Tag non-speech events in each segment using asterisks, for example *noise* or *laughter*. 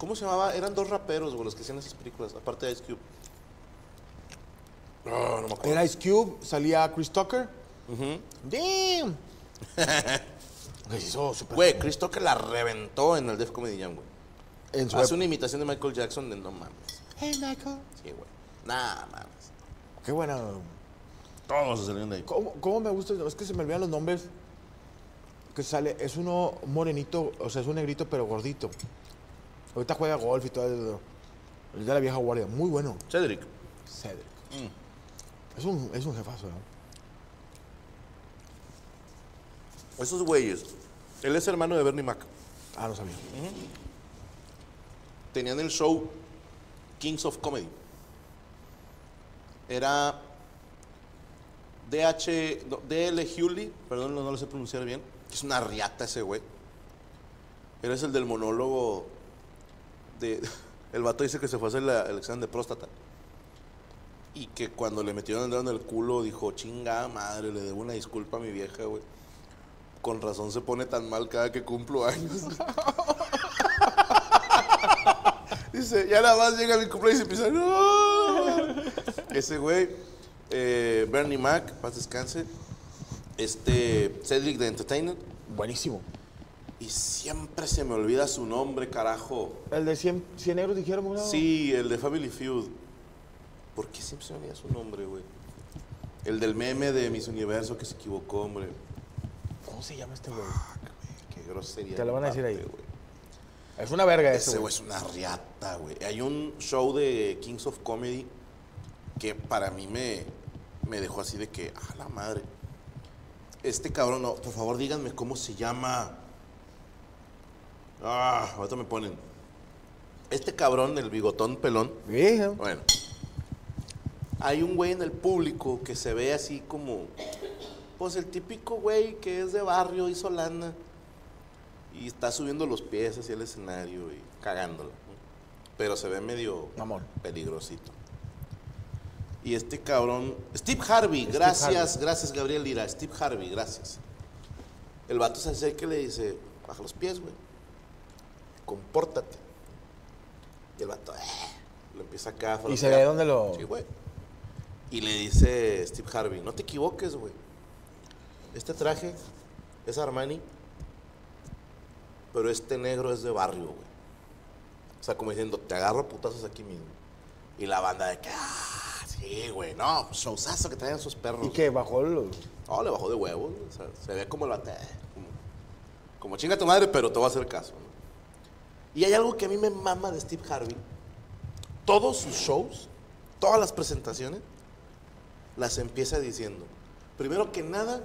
¿Cómo se llamaba? Eran dos raperos, güey, los que hacían esas películas, aparte de Ice Cube. No, no me acuerdo. Era Ice Cube, salía Chris Tucker. Damn. *laughs* Güey, hizo súper Güey, Chris Tucker la reventó en el Def Comedy Jam, güey. En su Hace época. una imitación de Michael Jackson de no mames. Hey, Michael. Sí, güey. Nah, mames. Qué buena. Todos se salieron de ahí. ¿Cómo, cómo me gusta? Es que se me olvidan los nombres. Que sale, es uno morenito, o sea, es un negrito, pero gordito. Ahorita juega golf y todo eso. Es de la vieja guardia. Muy bueno. Cedric. Cedric. Es, un, es un jefazo, ¿no? Esos güeyes. Él es hermano de Bernie Mac. Ah, no sabía. Tenían el show Kings of Comedy. Era DH, no, DL Hewley, perdón, no, no lo sé pronunciar bien. Es una riata ese güey. Él es el del monólogo de... *laughs* El vato dice que se fue a hacer el examen de próstata. Y que cuando le metieron el dedo en el culo dijo, chinga madre, le debo una disculpa a mi vieja, güey. Con razón se pone tan mal cada que cumplo años. *laughs* Dice, ya nada más llega mi cumpleaños y empieza, "No". Ese güey, eh, Bernie Mac, paz descanse. Este, Cedric de Entertainer. Buenísimo. Y siempre se me olvida su nombre, carajo. El de 100, 100 euros dijeron, ¿no? Sí, el de Family Feud. ¿Por qué siempre se me olvida su nombre, güey? El del meme de Miss Universo que se equivocó, hombre. ¿Cómo se llama este güey? Qué grosería. Te lo van a decir ahí. güey. Es una verga ese, Ese güey. güey es una riata, güey. Hay un show de Kings of Comedy que para mí me, me dejó así de que, a la madre. Este cabrón, no, por favor díganme cómo se llama. Ah, ahorita me ponen. Este cabrón, el bigotón pelón. Bueno. Hay un güey en el público que se ve así como, pues el típico güey que es de barrio, hizo lana. Y está subiendo los pies hacia el escenario y cagándolo. Pero se ve medio peligrosito. Y este cabrón, Steve Harvey, gracias, gracias Gabriel Lira, Steve Harvey, gracias. El vato se acerca y le dice, baja los pies, güey. Compórtate. Y el vato, eh, lo empieza acá a Y se ve dónde lo. Sí, güey. Y le dice Steve Harvey, no te equivoques, güey. Este traje es Armani, pero este negro es de barrio, güey. O sea, como diciendo, te agarro putazos aquí mismo. Y la banda de que, ah, sí, güey, no, showzazo que traían sus perros. Y que bajó los. No, le bajó de huevos, güey. o sea, se ve como el bate, como, como chinga tu madre, pero te voy a hacer caso. ¿no? Y hay algo que a mí me mama de Steve Harvey. Todos sus shows, todas las presentaciones, las empieza diciendo, primero que nada,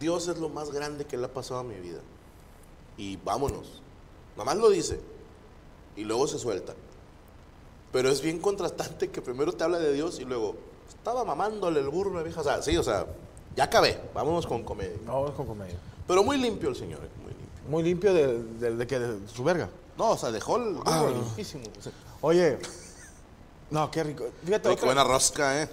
Dios es lo más grande que le ha pasado a mi vida. Y vámonos. Nomás lo dice. Y luego se suelta. Pero es bien contrastante que primero te habla de Dios y luego estaba mamándole el burro a la vieja. O sea, sí, o sea, ya acabé. Vámonos con comedia. No, vamos con comedia. Pero muy limpio el señor, eh, muy. Muy limpio de, de, de que de su verga. No, o sea, dejó el Ah, limpísimo. O sea, Oye, no, qué rico. Fíjate, oye, qué otra- buena rosca, ¿eh?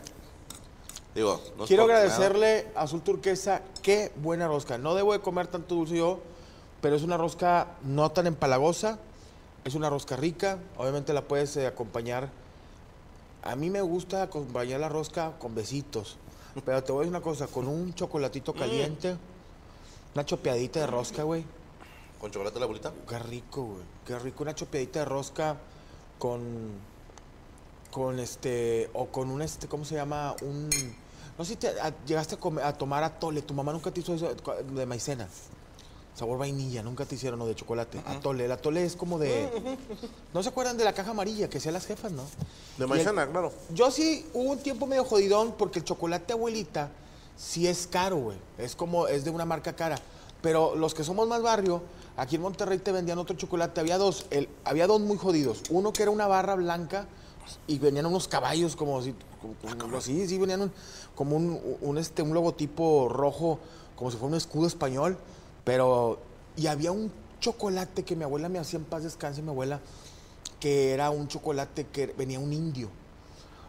Digo, no es quiero por agradecerle a Azul Turquesa, qué buena rosca. No debo de comer tanto dulce yo, pero es una rosca no tan empalagosa, es una rosca rica, obviamente la puedes eh, acompañar. A mí me gusta acompañar la rosca con besitos, pero te voy a decir una cosa, con un chocolatito caliente, una chopeadita de rosca, güey. ¿Con chocolate la bolita? Qué rico, güey. Qué rico. Una chopeadita de rosca con. Con este. O con un este. ¿Cómo se llama? Un. No sé si te, a- llegaste a, comer- a tomar atole. Tu mamá nunca te hizo eso de maicena. Sabor vainilla. Nunca te hicieron, o de chocolate. Atole. El atole es como de. ¿No se acuerdan de la caja amarilla que hacían las jefas, no? De el- maicena, claro. yo sí hubo un tiempo medio jodidón porque el chocolate abuelita sí es caro, güey. Es como, es de una marca cara. Pero los que somos más barrio, aquí en Monterrey te vendían otro chocolate. Había dos, el, había dos muy jodidos. Uno que era una barra blanca y venían unos caballos como si, como, como así, sí, venían un- como un, un, este, un logotipo rojo, como si fuera un escudo español. Pero, y había un chocolate que mi abuela me hacía en paz descanse, mi abuela, que era un chocolate que venía un indio.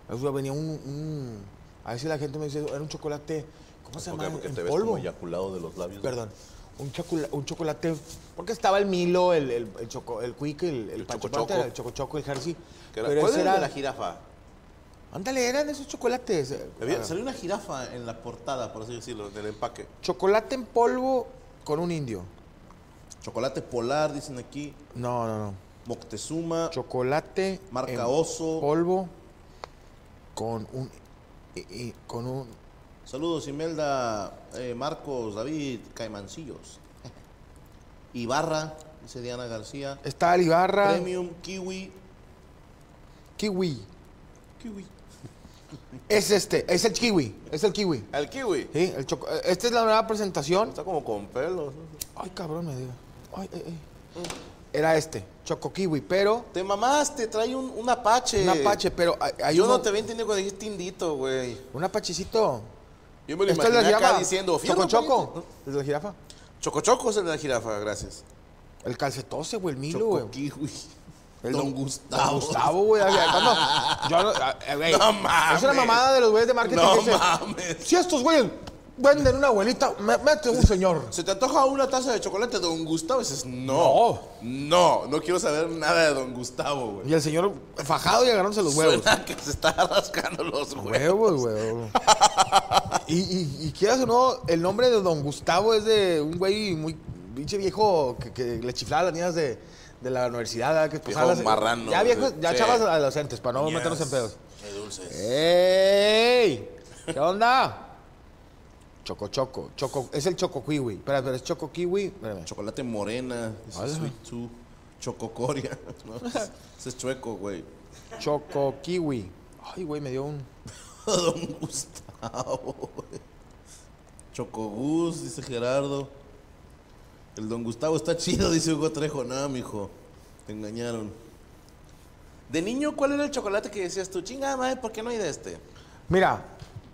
O sea, venía un, un- A veces la gente me dice, era un chocolate. ¿Cómo se llama? Porque En te ves polvo. como eyaculado de los labios. Perdón. Un, chocola- un chocolate. Porque estaba el Milo, el, el, el, choco, el Quick, el, el, El Pancho Choco el Choco Choco, el era- Pero ¿Cuál ese era la jirafa? Ándale, eran esos chocolates. eh, Había- ah, salió una jirafa en la portada, por así decirlo, del empaque. Chocolate en polvo con un indio. Chocolate polar, dicen aquí. No, no, no. Moctezuma. Chocolate. Marca en Oso. Polvo con un. y- y- con un. Saludos, Imelda, eh, Marcos, David, Caimancillos. *laughs* Ibarra, dice Diana García. Está el Ibarra. Premium, Kiwi. Kiwi. Kiwi. *laughs* Es este, es el kiwi, es el kiwi. El kiwi. Sí, el choco- eh, Esta es la nueva presentación. Está como con pelos. Ay, cabrón, me digo. Ay, ay, ay. Era este, choco kiwi, pero Te mamaste, trae un, un apache. un apache, pero hay, hay Yo uno- no te había entendido cuando dijiste indito, güey. un apachecito. Yo me lo es la imaginé acá jirafa. diciendo, Choco "Fierro, choco. pariente". ¿Es la jirafa? Choco Choco es el de la jirafa, gracias. El calcetose, güey, el Milo, güey. El Don Don Gustavo. Don Gustavo, güey. cuando- yo no- ah, eh, güey, *laughs* No mames. Es una mamada de los güeyes de marketing No que dicen, mames. Si estos güeyes venden una abuelita, me- mete un señor. ¿Se te antoja una taza de chocolate Don Gustavo? Y dices, no. No, no quiero saber nada de Don Gustavo, güey. Y el señor fajado y agarrándose los huevos. Suena que se está rascando los huevos. Huevos, huevos. *laughs* y, y, y quieras o no, el nombre de Don Gustavo es de un güey muy pinche viejo que, que le chiflaba a las niñas de, de la universidad. Que Viejo las- marrano, Ya viejos, ya sí. chavas adolescentes, para no Yes. meternos en pedos. Qué dulces. ¡Ey! ¿Qué onda? Choco Choco. Choco, es el Choco Kiwi. Espera, espera, es Choco Kiwi. Espérame. Chocolate morena, Ala. Sweet Two, Chococoria. ¿no? *laughs* Ese es chueco, güey. Choco Kiwi. Ay, güey, me dio un. Don Gustavo, güey. Chocogus, dice Gerardo. El Don Gustavo está chido, *laughs* dice Hugo Trejo. No, mijo. Te engañaron. De niño, ¿cuál era el chocolate que decías tú? Chinga, madre, ¿por qué no hay de este? Mira,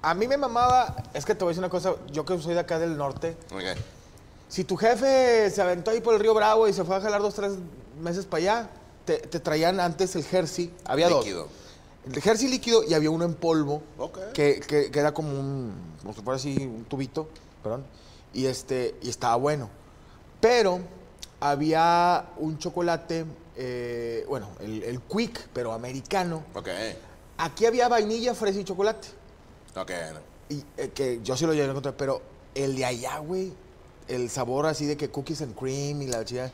a mí me mamaba. Es que te voy a decir una cosa. Yo que soy de acá del norte. Si tu jefe se aventó ahí por el río Bravo y se fue a jalar dos, tres meses para allá, te, te traían antes el jersey. Había Líquido. dos. El jersey líquido y había uno en polvo. Ok. Que, que- que era como un. Como si fuera así, un tubito. Perdón. Y este. Y estaba bueno. Pero había un chocolate. eh, bueno, el, el Quick, pero americano. Ok. Aquí había vainilla, fresa y chocolate. Ok. Y eh, que yo sí lo llegué a encontrar, pero el de allá, güey, el sabor así de que cookies and cream y la chida.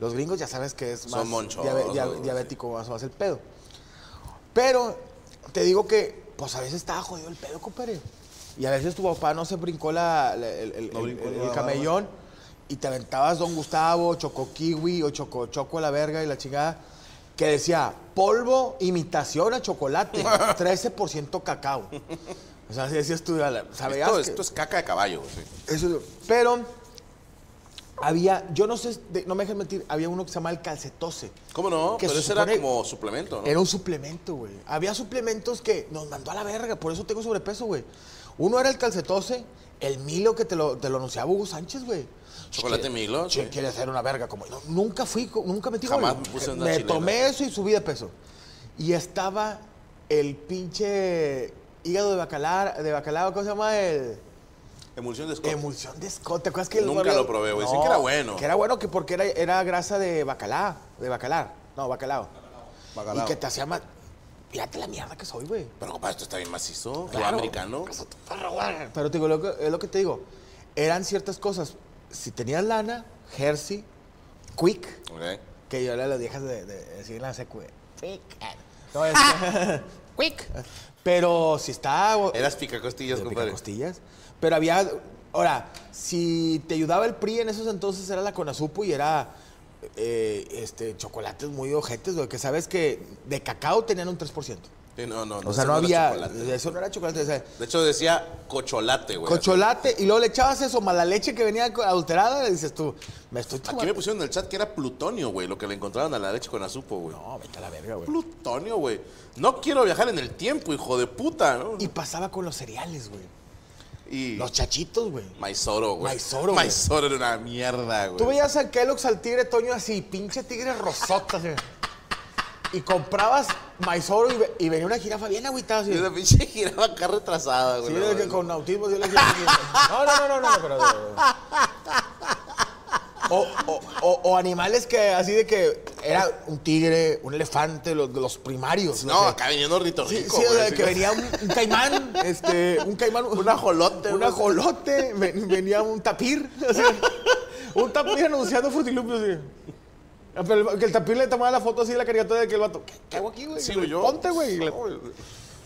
Los gringos ya sabes que es Son más dia- güey, diabético, más o más el pedo. Pero te digo que, pues a veces estaba jodido el pedo, compadre. Y a veces tu papá no se brincó la, la- el, el- No el- brincó el- la el camellón y te aventabas Don Gustavo, Choco Kiwi o Choco Choco a la verga y la chingada. Que decía, polvo, imitación a chocolate, *laughs* 13% cacao. O sea, así decías tú, la- sabías Esto, que- esto es caca de caballo, güey. sí. eso, pero había, yo no sé, no me dejes mentir, había uno que se llama el calcetose. ¿Cómo no? Que Pero se ese era como suplemento, ¿no? Era un suplemento, güey. Había suplementos que nos mandó a la verga, por eso tengo sobrepeso, güey. Uno era el calcetose, el Milo que te lo, te lo anunciaba Hugo Sánchez, güey. Chocolate Milo, sí. quiere ser una verga como no, nunca fui, nunca metí Jamás gol. me puse una Me chilena. tomé eso y subí de peso. Y estaba el pinche hígado de bacalao, de bacalao, ¿cómo se llama? El Emulsión de Scott. emulsión de Scott. ¿Te acuerdas que Nunca lo probé, güey. Dicen que era bueno. Que era bueno que porque era, era grasa de bacalao, de bacalao. No, bacalao. Bacalao. Y que te hacía más. Fíjate la mierda que soy, güey. Pero compadre, esto está bien macizo. Claro. americano. Pero te digo, lo que- es lo que te digo. Eran ciertas cosas. Si tenías lana, Jersey, Quick, Ok. que yo de las viejas de, de decir la secu. Quick. *laughs* No, es- Quick. Pero si está. Eras picacostillas, de compadre. costillas. Pero había. Ahora, si te ayudaba el PRI en esos entonces era la Conazupo y era. eh, este, chocolates muy ojetes, güey, que sabes que de cacao tenían un 3%. Sí, no, no, O sea, no era había. chocolate. Eso no era chocolate. o sea, De hecho, decía cocholate, güey. Cocholate y luego le echabas eso, mala leche que venía adulterada, y dices tú, me estoy Aquí me tomando. pusieron en el chat que era plutonio, güey, lo que le encontraron a la leche con azupo, güey. No, vete a la verga, güey. Plutonio, güey. No quiero viajar en el tiempo, hijo de puta, ¿no? Y pasaba con los cereales, güey. Y, Los chachitos, güey. Maizoro, güey. Maizoro, güey. Maizoro era una mierda, güey. Tú veías al Kellogg's al tigre Toño así, pinche tigre rosota, así. Y comprabas maizoro y, ve- y venía una jirafa bien agüitada, así. Y esa pinche giraba acá retrasada, güey. Sí, no, de que güey. con autismo, sí, la jirafa- No, no, no, no, no, pero. O, o- o- o animales que así de que era un tigre, un elefante, los, los primarios. No, acá viniendo ornitorrinco, Sí, sí, o sea, que venía un, un caimán, *laughs* este, un caimán. Un ajolote, Un ajolote, ven- venía un tapir, *laughs* un tapir anunciando frutilupios. Ah, Pero el, que el tapir le tomaba la foto así, la caricatura de que el vato, ¿qué, qué hago aquí, güey? Sí, yo. Ponte, güey. No.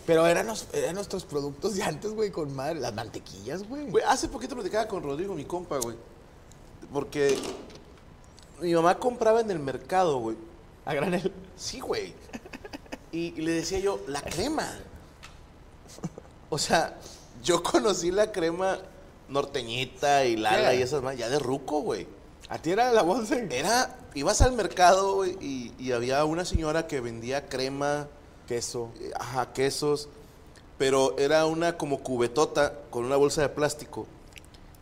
Pero eran, los- eran nuestros productos de antes, güey, con madre. Las mantequillas, güey. Güey, hace poquito platicaba con Rodrigo, mi compa, güey. Porque mi mamá compraba en el mercado, güey. A granel. Sí, güey. Y, y le decía yo, la crema. O sea, yo conocí la crema norteñita y Lala y esas más, ya de ruco, güey. A ti era la bolsa. Era, ibas al mercado, güey, y, y había una señora que vendía crema, Queso. eh, ajá, quesos, pero era una como cubetota con una bolsa de plástico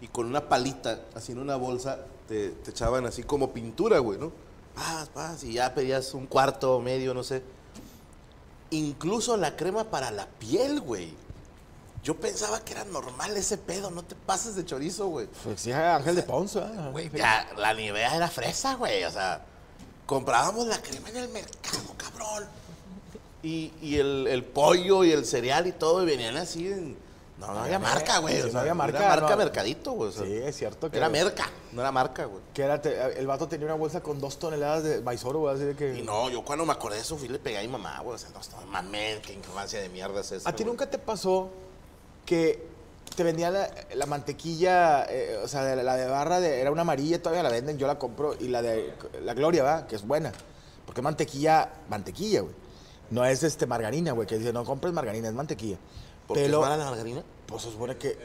y con una palita, así en una bolsa, te, te echaban así como pintura, güey, ¿no? Paz, paz, y ya pedías un cuarto, medio, no sé. Incluso la crema para la piel, güey. Yo pensaba que era normal ese pedo, no te pases de chorizo, güey. Pues sí, Ángel de Ponce. ¿eh? Güey, ya, la Nivea era fresa, güey. O sea, comprábamos la crema en el mercado, cabrón. Y, y el, el pollo y el cereal y todo, y venían así en... No, no había marca, güey. Sí, no había marca, Era marca no. mercadito, güey. o sea, Sí, es cierto que Era merca, no era marca, güey. Que era, te- el vato tenía una bolsa con dos toneladas de maizoro, güey, así de que... Y no, yo cuando me acordé de eso fui y le pegué a mi mamá, güey. O sea, no, no mames, qué infancia de mierda es esa. ¿A ti güey. nunca te pasó que te vendía la, la mantequilla, eh, o sea, de la de barra, de, era una amarilla, todavía la venden, yo la compro, y la de la Gloria, ¿va? Que es buena. Porque mantequilla, mantequilla, güey. No es este margarina, güey, que dice, no compres margarina, es mantequilla. ¿Por qué es Pero, mala la margarina? pues se supone que...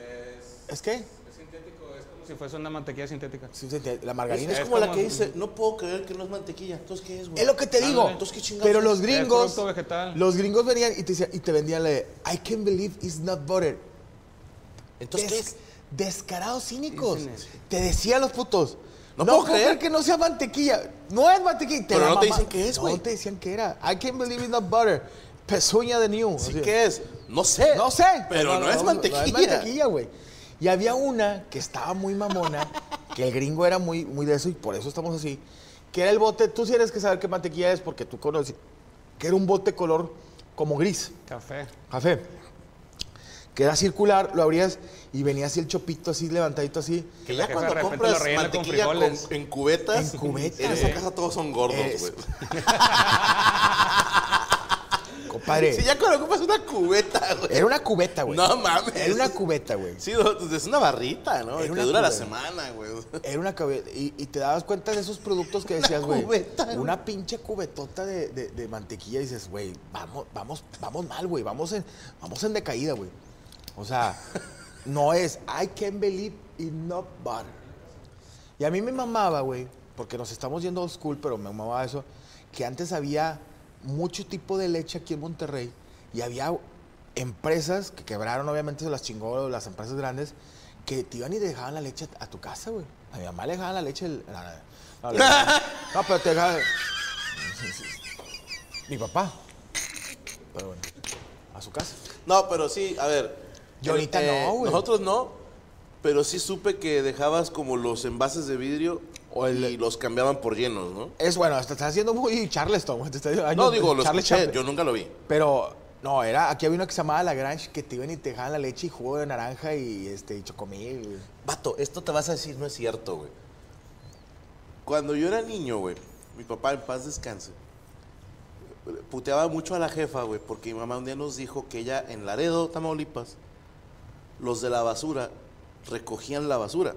¿Es qué? Es sintético, es como si fuese una mantequilla sintética. Sí, sí, La margarina Es, es, es como la como- que dice, no puedo creer que no es mantequilla. Entonces, ¿qué es, güey? Es lo que te digo. Entonces, ¿qué chingados Pero es? los gringos. vegetal. Los gringos venían y te, decían- y te vendían la de I can't believe it's not butter. Entonces, ¿qué es? Descarados cínicos. Eso. Te decían los putos. No No, puedo creer. creer que no sea mantequilla. No es mantequilla. Pero no te mamá- dicen qué es, güey. No te decían qué era. I can't believe it's not butter. Pezuña de new. ¿Sí Así. qué es? No sé. No sé. Pero no, es mantequilla. No es mantequilla, güey. Y había una que estaba muy mamona, que el gringo era muy, muy de eso y por eso estamos así, que era el bote, tú sí eres que saber qué mantequilla es porque tú conoces, que era un bote color como gris, Café. café, que era circular, lo abrías y venía así el chopito así levantadito así. Que ya cuando compras con mantequilla con- frijoles. en cubetas, En cubetas. en esa casa todos son gordos, güey. *laughs* Compadre, Si ya cuando compras una cubeta, güey. era una cubeta, güey. No mames. Era una cubeta, güey. Sí, no, es una barrita, ¿no? Era Y una te dura la semana, güey. Era una cubeta. Y, y te dabas cuenta de esos productos que decías, güey. cubeta, güey. Una pinche cubetota de, de- de mantequilla. Y dices, güey, vamos, vamos, vamos mal, güey. Vamos en, vamos en decaída, güey. O sea, no es I can't believe in not butter. Y a mí me mamaba, güey, porque nos estamos yendo old school, pero me mamaba eso, que antes había mucho tipo de leche aquí en Monterrey y había empresas que quebraron, obviamente se las chingó las empresas grandes, que te iban y te dejaban la leche a tu casa, güey. A mi mamá le dejaban la leche. el- no, pero te dejaban. Mi papá. Pero bueno, a su casa. No, pero sí, a ver. Y ahorita no, güey. Nosotros no, pero sí supe que dejabas como los envases de vidrio O el- y los cambiaban por llenos, ¿no? Es bueno, te estás haciendo muy Charleston, te estás- No, digo, lo Charlie escuché, yo nunca lo vi. Pero, no, era, aquí había uno que se llamaba La Grange, que te iban y te dejaban la leche y jugo de naranja y, este, y chocomil. Vato, esto te vas a decir, no es cierto, güey. Cuando yo era niño, güey, mi papá en paz descanse, puteaba mucho a la jefa, güey, porque mi mamá un día nos dijo que ella en Laredo, Tamaulipas, los de la basura recogían la basura.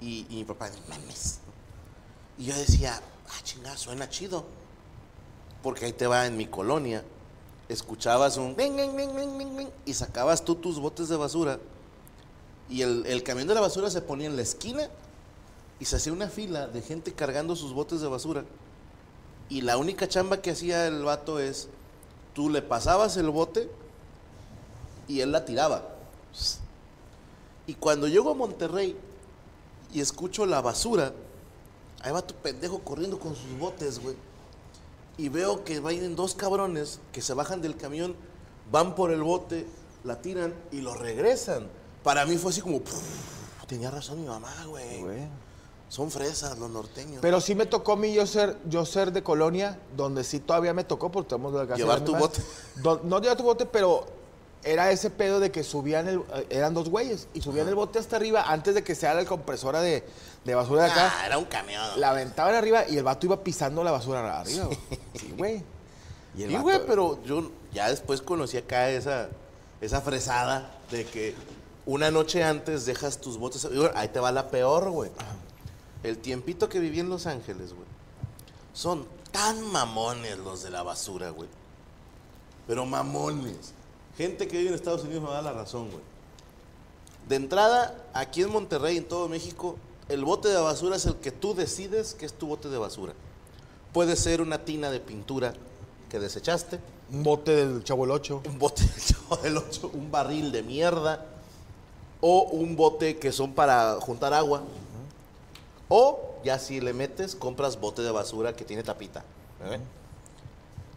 Y, mi papá, "No mames. Y yo decía, ah, chingada, suena chido. Porque ahí te va en mi colonia. Escuchabas un y sacabas tú tus botes de basura. Y el, el camión de la basura se ponía en la esquina y se hacía una fila de gente cargando sus botes de basura. Y la única chamba que hacía el vato es, tú le pasabas el bote y él la tiraba. Y cuando llego a Monterrey y escucho la basura, ahí va tu pendejo corriendo con sus botes, güey. Y veo que vayan dos cabrones que se bajan del camión, van por el bote, la tiran y lo regresan. Para mí fue así como, "Puf, tenía razón mi mamá, güey. Son fresas los norteños. Pero sí me tocó a mí yo ser, yo ser de colonia, donde sí todavía me tocó, porque estamos de la casa. Llevar de tu bote. Do- no llevar tu bote, pero era ese pedo de que subían el, eh, eran dos güeyes, y subían el bote hasta arriba antes de que se haga la compresora de, de basura de acá. Ah, era un camión. La aventaban arriba y el vato iba pisando la basura arriba, güey. Sí, güey. Y el Sí, vato- güey, pero yo ya después conocí acá esa, esa fresada de que una noche antes dejas tus botes. bueno, ahí te va la peor, güey. El tiempito que viví en Los Ángeles, güey. Son tan mamones los de la basura, güey. Pero mamones. Gente que vive en Estados Unidos me da la razón, güey. De entrada, aquí en Monterrey, en todo México, el bote de basura es el que tú decides que es tu bote de basura. Puede ser una tina de pintura que desechaste, Un bote del Chavo el Ocho. un bote del *laughs* Chavo del Ocho, un barril de mierda, o un bote que son para juntar agua. O ya si le metes, compras bote de basura que tiene tapita. ¿eh?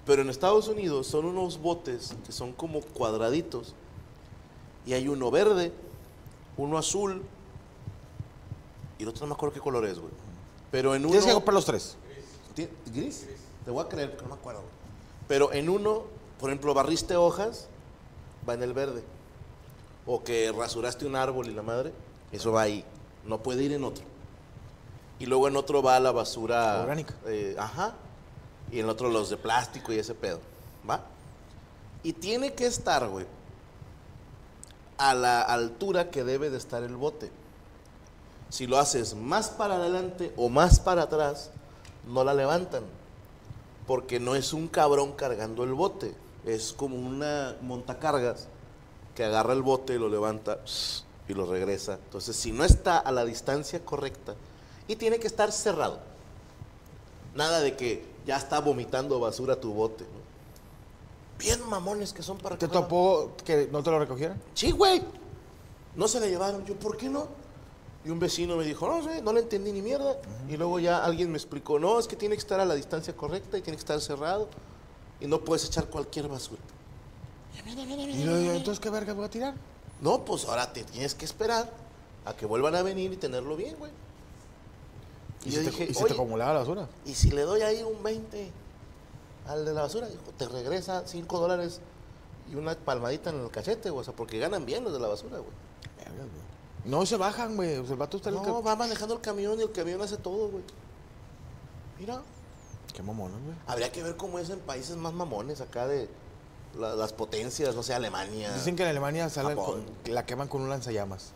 Pero en Estados Unidos son unos botes que son como cuadraditos. Y hay uno verde, uno azul, y el otro no me acuerdo qué color es, güey. Pero en uno... Tienes que comprar los tres. ¿Ti- ¿Gris? Te voy a creer, que no me acuerdo. Pero en uno, por ejemplo, barriste hojas, va en el verde. O que rasuraste un árbol y la madre, eso va ahí. No puede ir en otro. Y luego en otro va la basura. Orgánica. eh, ajá. Y en otro los de plástico y ese pedo. ¿Va? Y tiene que estar, güey, a la altura que debe de estar el bote. Si lo haces más para adelante o más para atrás, no la levantan. Porque no es un cabrón cargando el bote. Es como una montacargas que agarra el bote y lo levanta *sniffs* y lo regresa. Entonces, si no está a la distancia correcta, y tiene que estar cerrado. Nada de que ya está vomitando basura tu bote. ¿no? Bien mamones que son para ¿Te recoger- topó que no te lo recogieran? Sí, güey. No se le llevaron. Yo, ¿por qué no? Y un vecino me dijo, no sé, no le entendí ni mierda. Y luego ya alguien me explicó, no, es que tiene que estar a la distancia correcta y tiene que estar cerrado. Y no puedes echar cualquier basura. Y yo, yo, entonces, ¿qué verga voy a tirar? No, pues ahora te tienes que esperar a que vuelvan a venir y tenerlo bien, güey. Y, Y se, yo te, dije, y se te "Oye, acumulaba la basura. ¿Y si le doy ahí un 20 al de la basura? Te regresa 5 dólares y una palmadita en el cachete, güey. O sea, porque ganan bien los de la basura, güey. No se bajan, güey. O sea, el vato está el No, va manejando el camión y el camión hace todo, güey. Mira, Qué mamón, güey. habría que ver cómo es en países más mamones acá de la- las potencias, no sé, Alemania. Dicen que en Alemania salen Japón. con- la queman con un lanzallamas.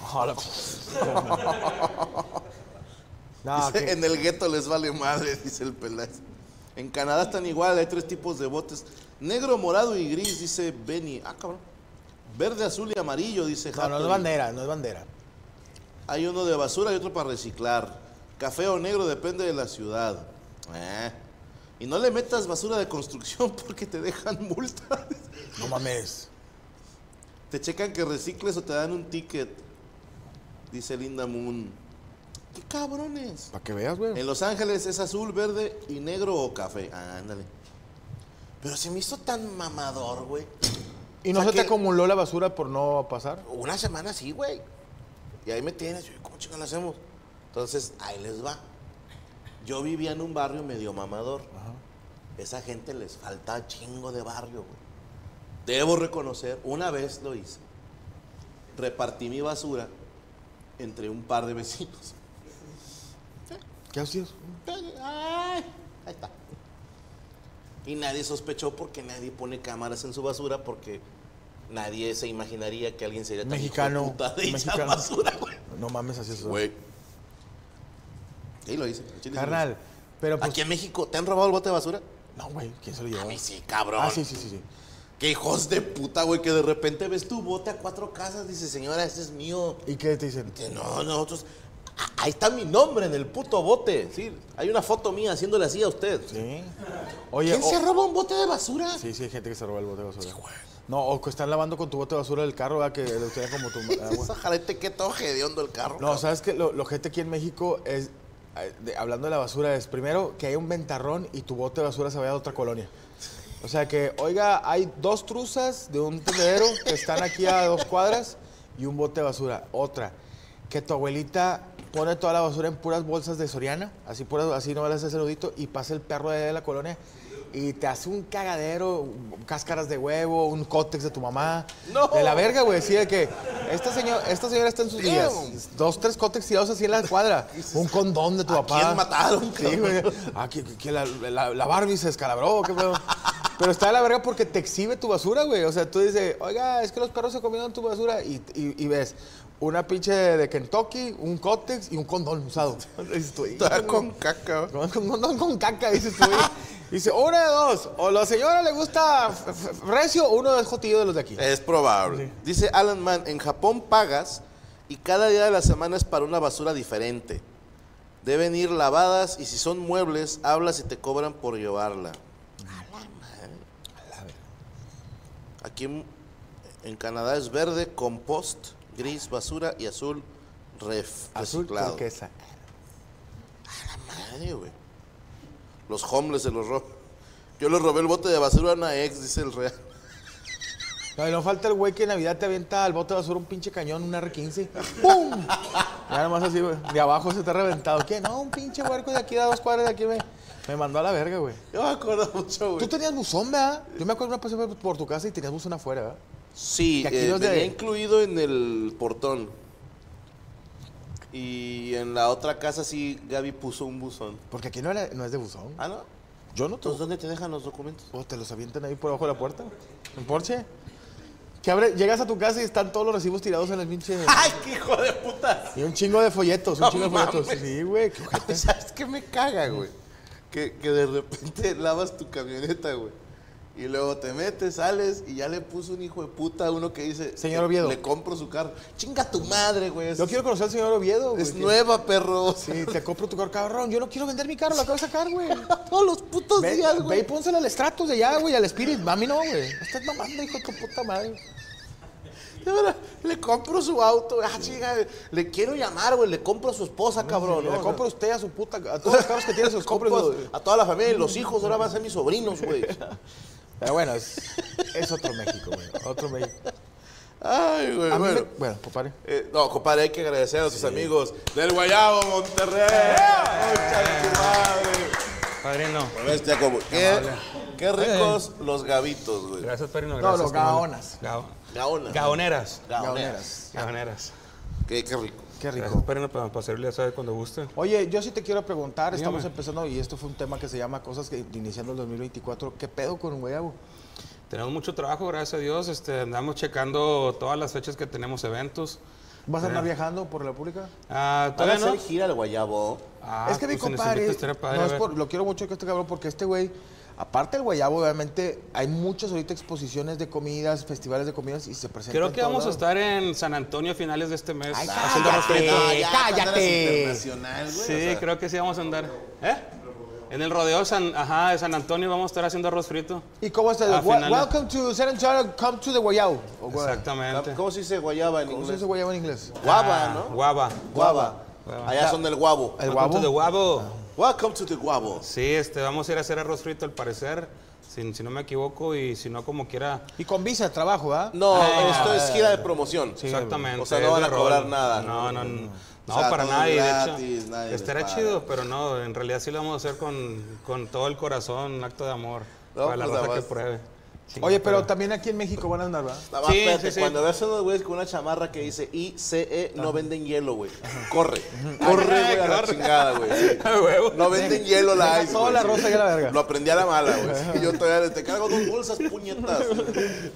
*laughs* *laughs* no, Dice, que- En el gueto les vale madre, *laughs* dice el Peláez. En Canadá están igual, hay tres tipos de botes. Negro, morado y gris, dice Benny. Ah, cabrón. Verde, azul y amarillo, dice no, no es bandera, no es bandera. Hay uno de basura y otro para reciclar. Café o negro depende de la ciudad. Eh. Y no le metas basura de construcción *laughs* porque te dejan multa. No mames. Te checan que recicles o te dan un ticket. Dice Linda Moon. ¿Qué cabrones? Para que veas, güey. En Los Ángeles es azul, verde y negro o café. Ah, ándale. Pero se me hizo tan mamador, güey. ¿Y no o sea se te que- acumuló la basura por no pasar? Una semana sí, güey. Y ahí me tienes. Yo, ¿Cómo chingados lo hacemos? Entonces, ahí les va. Yo vivía en un barrio medio mamador. Esa gente les falta chingo de barrio, güey. Debo reconocer, una vez lo hice. Repartí mi basura entre un par de vecinos. ¿Qué hacías? Ay, ahí está. Y nadie sospechó porque nadie pone cámaras en su basura porque nadie se imaginaría que alguien sería tan Mexicano, puta de echar mexicano. basura, güey. No mames, así es. Güey. Sí, lo hice. Carnal, pero pues... Aquí en México, ¿te han robado el bote de basura? No, güey, ¿quién se lo llevó? A mí sí, cabrón. Ah, sí, sí, sí, sí. Qué hijos de puta, güey, que de repente ves tu bote a cuatro casas, dice, señora, este es mío. ¿Y qué te dicen? Que no, nosotros. Ah, Ahí está mi nombre en el puto bote. Sí, hay una foto mía haciéndole así a usted. Sí. Oye, ¿Quién o- se roba un bote de basura? Sí, sí, hay gente que se roba el bote de basura. No, o que están lavando con tu bote de basura del carro, ¿verdad? Que lo tiene como tu. *laughs* Esa jarete que todo hediondo el carro. No, ¿sabes qué? Lo, lo gente aquí en México es, de- hablando de la basura, es primero que hay un ventarrón y tu bote de basura se vaya a otra colonia. O sea que, oiga, hay dos truzas de un tendedero que están aquí a dos cuadras y un bote de basura. Otra, que tu abuelita pone toda la basura en puras bolsas de Soriana, así, puras, así no le hace nudito, y pasa el perro de la colonia y te hace un cagadero, cáscaras de huevo, un cótex de tu mamá. No. De la verga, güey. Así de que esta, señor, esta señora está en sus días. Dos, tres cótex tirados así en la cuadra. *laughs* Un condón de tu ¿A papá. quién mataron, Sí, güey. Ah, que, que- que la, la- la Barbie se escalabró, qué pedo. Pero está de la verga porque te exhibe tu basura, güey. O sea, tú dices, oiga, es que los perros se comieron tu basura. Y, y- y ves una pinche de Kentucky, un cótex y un condón usado. *laughs* "Híjole, con caca. con, con, con- con caca, dices tú. *laughs* Dice, una de dos. O la señora le gusta recio o uno es jotillo de los de aquí. Es probable. Dice Alan Mann, en Japón pagas y cada día de la semana es para una basura diferente. Deben ir lavadas y si son muebles, hablas y te cobran por llevarla. Aquí en, en Canadá es verde, compost, gris, basura y azul, ref, Azul reciclado. turquesa. Madre, güey. Los homeless se los roban. Yo le robé el bote de basura a una ex, dice el real. No, y no falta el güey que en Navidad te avienta al bote de basura un pinche cañón, un R15. *laughs* ¡Pum! Ya nomás así, güey. De abajo se te ha reventado. ¿Qué? No, un pinche huerco de aquí a dos cuadras de aquí me, me mandó a la verga, güey. Yo me acuerdo mucho, güey. Tú tenías buzón, ¿verdad? Yo me acuerdo una pasé por- por tu casa y tenías buzón afuera, ¿verdad? Sí, aquí eh, de- incluido en el portón. Y en la otra casa sí Gaby puso un buzón. Porque aquí no, era- no es de buzón. Ah, ¿no? Yo no Entonces, te... ¿dónde te dejan los documentos? O te los avientan ahí por abajo de la puerta. En Porsche. Que abre, llegas a tu casa y están todos los recibos tirados en el pinche... *laughs* ¡Ay, qué hijo de puta! Y un chingo de folletos, un No chingo de folletos. Sí, güey. qué. *laughs* ¿Sabes qué me caga, güey? Que, que de repente *laughs* lavas tu camioneta, güey. Y luego te metes, sales y ya le puso un hijo de puta a uno que dice... Señor Oviedo. Le compro su carro. ¡Chinga tu madre, güey! Yo quiero conocer al señor Oviedo, güey. es nueva, perro. Sí, te compro tu carro, cabrón. Yo no quiero vender mi carro, lo acabo de sacar, güey. *laughs* Todos los putos Ve, días, ve y güey. pónselo al Stratus de allá, güey, al Spirit. A mí no, güey. Estás mamando, hijo de tu puta madre. Le compro su auto. Ah, chinga, le quiero llamar, güey. Le compro a su esposa, cabrón. Le compro a usted a su puta. A *laughs* todos los carros que tiene, se los compro. Los- a toda la familia y los hijos. Ahora van a ser mis sobrinos, güey. *laughs* Pero bueno, es, es otro México, güey. Otro México. Ay, güey. A mí Bueno, me- bueno, compadre. Eh, no, compadre, hay que agradecer a sus amigos del Guayabo, Monterrey. Mucha de tu madre. Padrino. Bestia, como- Qué, qué ricos los gavitos, güey. Gracias, Padrino. No, Gracias, los gaonas. Gao- Gaonas. Gaoneras. Gaoneras. Gaoneras. Qué, qué rico. Qué rico. Padrino, para, servirle, ya sabe, cuando guste. Oye, yo sí te quiero preguntar, estamos empezando y esto fue un tema que se llama Cosas que iniciando el 2024. ¿Qué pedo con un guayabo? Tenemos mucho trabajo, gracias a Dios. Este, andamos checando todas las fechas que tenemos eventos. ¿Vas a andar viajando por la pública? Ah, ¿Van a todavía no. gira al Guayabo? Ah, es que mi pues, compadre, no es por- lo quiero mucho que este cabrón porque este güey, aparte del guayabo, obviamente, hay muchas ahorita exposiciones de comidas, festivales de comidas y se presentan. Creo que vamos a estar en San Antonio a finales de este mes. Ay, haciendo cállate. respeto. No, ya, cállate. eras internacional, güey. Sí, o sea, creo que sí vamos a andar. ¿Eh? En el rodeo San, ajá, de San Antonio vamos a estar haciendo arroz frito. ¿Y cómo está? Welcome to San Antonio, come to the Guayabo. Exactamente. ¿Cómo se dice guayaba en ¿Cómo se inglés? dice Guayabo en inglés? Guava, Ah, ¿no? Guava. Guava. Guava. Allá son del guabo. ¿El to the guabo? Welcome to the guabo. Sí, este, vamos a ir a hacer arroz frito al parecer, si, si no me equivoco, y si no como quiera. Y con visa de trabajo, ¿verdad? No, Ah, esto es gira de promoción. Exactamente. O sea, no van a cobrar rol. nada. No, no, no. No, O sea, para nada. y de gratis, hecho, nadie estará chido, pero no, en realidad sí lo vamos a hacer con, con todo el corazón, un acto de amor. No, para la pues, raza nada que pruebe. Oye, pero también aquí en México van a andar, ¿verdad? Sí, espérate, sí, sí. cuando veas a unos güeyes con una chamarra que dice ICE, no venden hielo, güey. Corre. Corre, güey, a la chingada, güey. *laughs* No venden hielo la ice, toda la rosa y la verga. Lo aprendí a la mala, güey. Yo todavía te cargo dos bolsas, puñetas.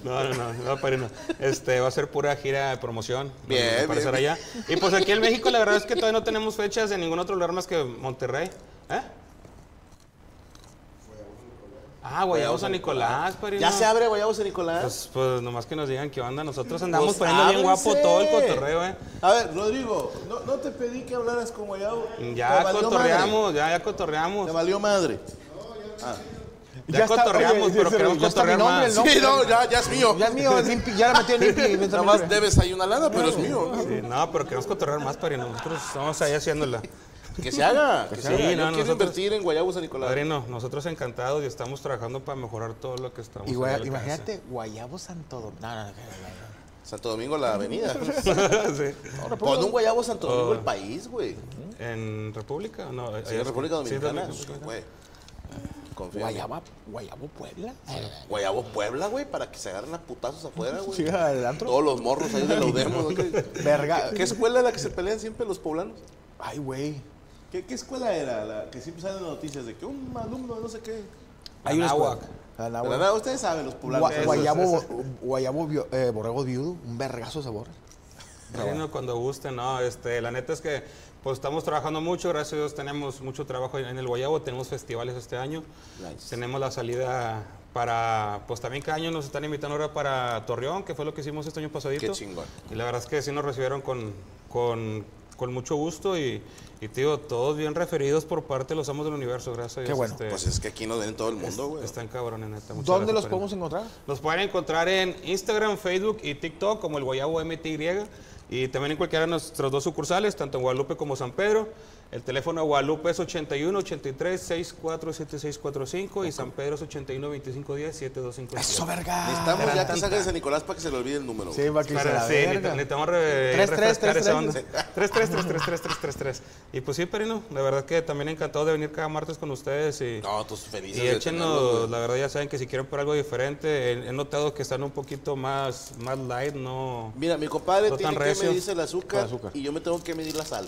No, no, no, no, padrino. Este, va a ser pura gira de promoción. Bien, Para allá. Y pues aquí en México la verdad es que todavía no tenemos fechas en ningún otro lugar más que Monterrey. ¿Eh? Ah, Guayabo San Nicolás, padrino. ¿Ya se abre Guayabo San Nicolás? Pues, pues nomás que nos digan qué onda. Nosotros andamos Pues, poniendo bien guapo todo el cotorreo, ¿eh? A ver, Rodrigo, no, no te pedí que hablaras con Guayabo. Ya cotorreamos, ya, ya madre. cotorreamos. Te valió madre. Ya cotorreamos, pero queremos ya cotorrear nombre, más. nombre. Sí, no, ya, ya es mío. Ya es mío, es Nimpi, ya la metí en entra Nada más debes ahí una lana, pero es mío. Sí, no, pero queremos cotorrear más, padrino. Nosotros estamos ahí haciéndola. Que se haga. Que se Sí, haga. Yo no, quiero nosotros- invertir en Guayabo San Nicolás. Padrino, nosotros encantados y estamos trabajando para mejorar todo lo que estamos Y guaya- imagínate, Guayabo Santo Domingo. No, no, no, no, no. Santo Domingo, la avenida. *laughs* Sí. Pon un Guayabo Santo Domingo Oh. el país, güey. ¿En República? No, Sí, en República Dominicana. sí, güey. Mí. Guayabo, Guayabo Puebla. Guayabo Puebla, güey, para que se agarren a putazos afuera, güey. *laughs* Sí. Todos los morros ahí de Laudemos. *laughs* ¿no? ¿Qué, Verga. qué escuela es la que se pelean siempre los poblanos? Ay, güey. ¿Qué, qué escuela era la que siempre salen las noticias de que un alumno, no sé qué? Hay una Anáhuac. escuela. Pero Anáhuac. nada, ustedes saben, los poblanos. Gua- Guayabo, Guayabo bio- eh, Borrego Viudo, un vergazo de sabor. Padrino, cuando guste, no, este, la neta es que pues estamos trabajando mucho, gracias a Dios tenemos mucho trabajo en el Guayabo, tenemos festivales este año, Nice. tenemos la salida para, pues también cada año nos están invitando ahora para Torreón, que fue lo que hicimos este año pasadito. Qué chingón. Y la verdad es que sí nos recibieron con, con, con mucho gusto y, y tío, todos bien referidos por parte de los amos del universo, gracias a Dios. Qué bueno. este, Pues es que aquí nos ven en todo el mundo, güey. están cabrones, neta. muchas ¿Dónde los podemos encontrar? Los pueden encontrar en Instagram, Facebook y TikTok como el Guayabo MTY y también en cualquiera de nuestros dos sucursales, tanto en Guadalupe como San Pedro. El teléfono de Guadalupe es 81 83 64 7645 y San Pedro es 81 25 10 7257. Eso, verga. Necesitamos ya que salga de San Nicolás para que se le olvide el número. Sí, va que se Para, la sí, necesitamos- refrescar tres, esa tres. onda. 3, 3, 3, 3, 3, 3, 3, 3. Y pues sí, Perino, la verdad que también encantado de venir cada martes con ustedes y, No, tus felices. y échenos, la verdad ya saben que si quieren por algo diferente, he, he notado que están un poquito más, más light, no... Mira, mi compadre No tiene que medirse el azúcar, El azúcar. y yo me tengo que medir la sal.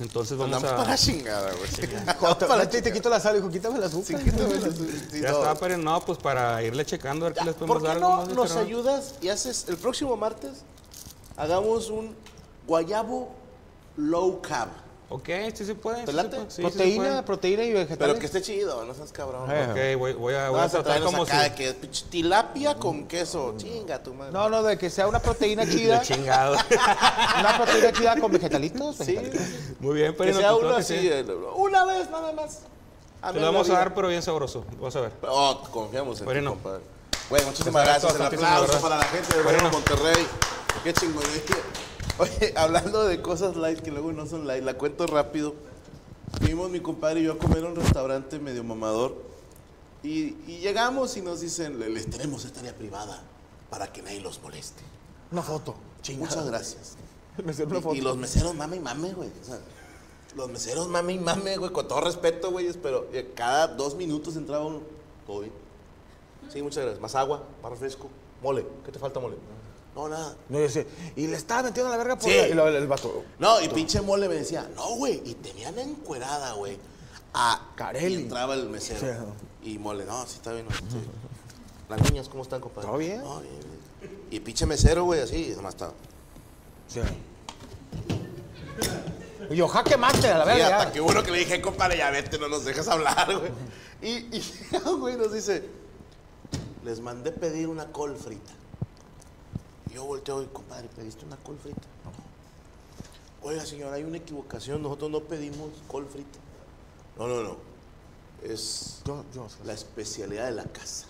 Entonces vamos Andamos a... la chingada, güey. *laughs* Cuando te, Para la te, te quito la sal, hijo, quítame el azúcar. Sí, quítame el azúcar. Sí, Ya no. está, pero no, pues para irle checando a ver qué les podemos ¿Por qué dar. no algo más, nos ayudas y haces el próximo martes? Hagamos un guayabo low carb. Ok, sí se puede. ¿Te sí late? se puede, sí, sí se proteína, puede. proteína y vegetales. Pero que esté chido, no seas cabrón. Eh. Ok, voy, voy a, No voy vas a tratar como acá si... de que tilapia con queso. Chinga tu madre. No, no, de que sea una proteína *laughs* chida. De chingado. *laughs* una proteína chida con vegetalitos. Sí, vegetalitos. Muy bien, que pero sea uno así. eh, Una vez nada más. A Te mí lo vamos a dar, pero bien sabroso. Vas a ver. Oh, confiamos en Bueno. ti, compadre. Bueno, muchísimas gracias. El aplauso para la gente de. Monterrey. Qué chingonería. Oye, *laughs* hablando de cosas light que luego no son light, la cuento rápido. Fuimos mi compadre y yo a comer a un restaurante medio mamador. Y, y llegamos y nos dicen, "Le- les tenemos esta área privada para que nadie los moleste. Una foto. Muchas gracias. *laughs* Una foto. Y, y los meseros mame y mame, güey. O sea, los meseros mame y mame, güey, con todo respeto, güey. Pero eh, cada dos minutos entraba uno. Todo bien. Sí, muchas gracias. Más agua, más refresco. Mole. ¿Qué te falta, mole? No, nada. No, yo decía, y le estaba metiendo la verga por Sí. la- y lo- el vato. No, y pinche mole me decía, no, güey. Y tenían encuerada, güey. A Carelli. Y entraba el mesero. Sí. Y mole, no, sí está bien. no, sí. Las niñas, ¿cómo están, compadre? ¿Todo bien? No, bien, bien. Y pinche mesero, güey, así, nomás estaba. Sí. Y yo, jaque mate a la Sí, verga. hasta ya. que uno que le dije, compadre, ya vete, no nos dejas hablar, güey. Y, y *laughs* güey nos dice, les mandé pedir una col frita. Yo volteo y, compadre, ¿pediste una col frita? No. Oiga, señor, hay una equivocación, nosotros no pedimos col frita. No, no, no. es Yo, yo. la especialidad de la casa.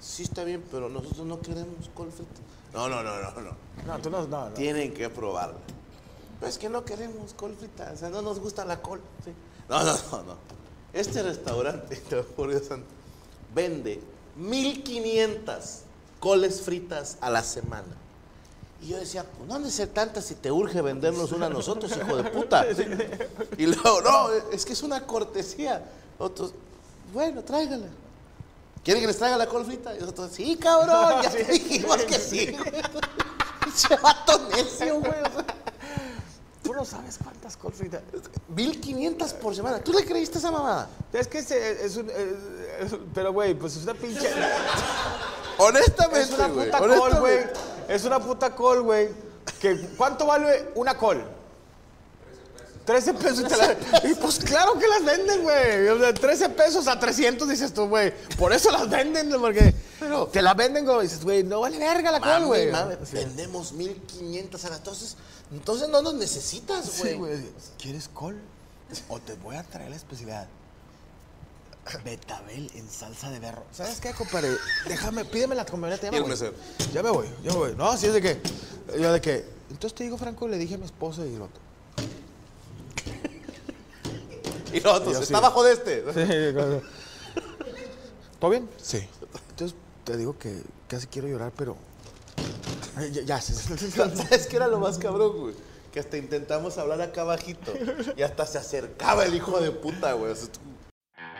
Sí está bien, pero nosotros no queremos col frita. No, no, no, no, no. No, tú no, no, no. Tienen que probarla. Pero es que no queremos col frita, o sea, no nos gusta la col. sí. No, no, no, no. Este restaurante, *laughs* te lo juro, Dios santo, vende 1500 coles fritas a la semana. Y yo decía, pues no han de ser tantas si te urge vendernos una a nosotros, hijo de puta. *laughs* Y luego, no, es que es una cortesía. Otros, bueno, tráigala. ¿Quieren que les traiga la col frita? Y nosotros, sí, cabrón, ya *laughs* te dijimos que sí. *laughs* Ese vato necio, güey. Tú no sabes cuántas col fritas. 1500 por semana. ¿Tú le creíste a esa mamada? Es que es un. es- es- pero, güey, pues es una pinche. Honestamente, Es una güey, puta col, güey. Es una puta col, güey. Que, ¿Cuánto vale una col? 13 pesos. 13 pesos. te la- *laughs* y pues claro que las venden, güey. O sea, 13 pesos a 300 dices tú, güey. Por eso las venden, ¿no? porque te las venden, güey. Dices, güey, no vale verga la col, Mame, güey. mame, Sí. vendemos 1500 a la- entonces, entonces no nos necesitas, Sí, güey. güey. ¿Quieres col? O te voy a traer la especialidad. Betabel en salsa de berro. ¿Sabes qué, compadre? Déjame, pídeme la camioneta. Ya me el voy. Ya me voy, ya me voy. No, sí es de que. Yo de que. Entonces te digo, Franco, le dije a mi esposa y el otro. *laughs* y Yo sí. está abajo de este. *laughs* ¿Todo bien? Sí. Entonces te digo que casi quiero llorar, pero. Ya, ya, sí, sí, sí, sí. ¿Sabes qué era lo más cabrón, güey? Que hasta intentamos hablar acá bajito y hasta se acercaba el hijo de puta, güey. O sea,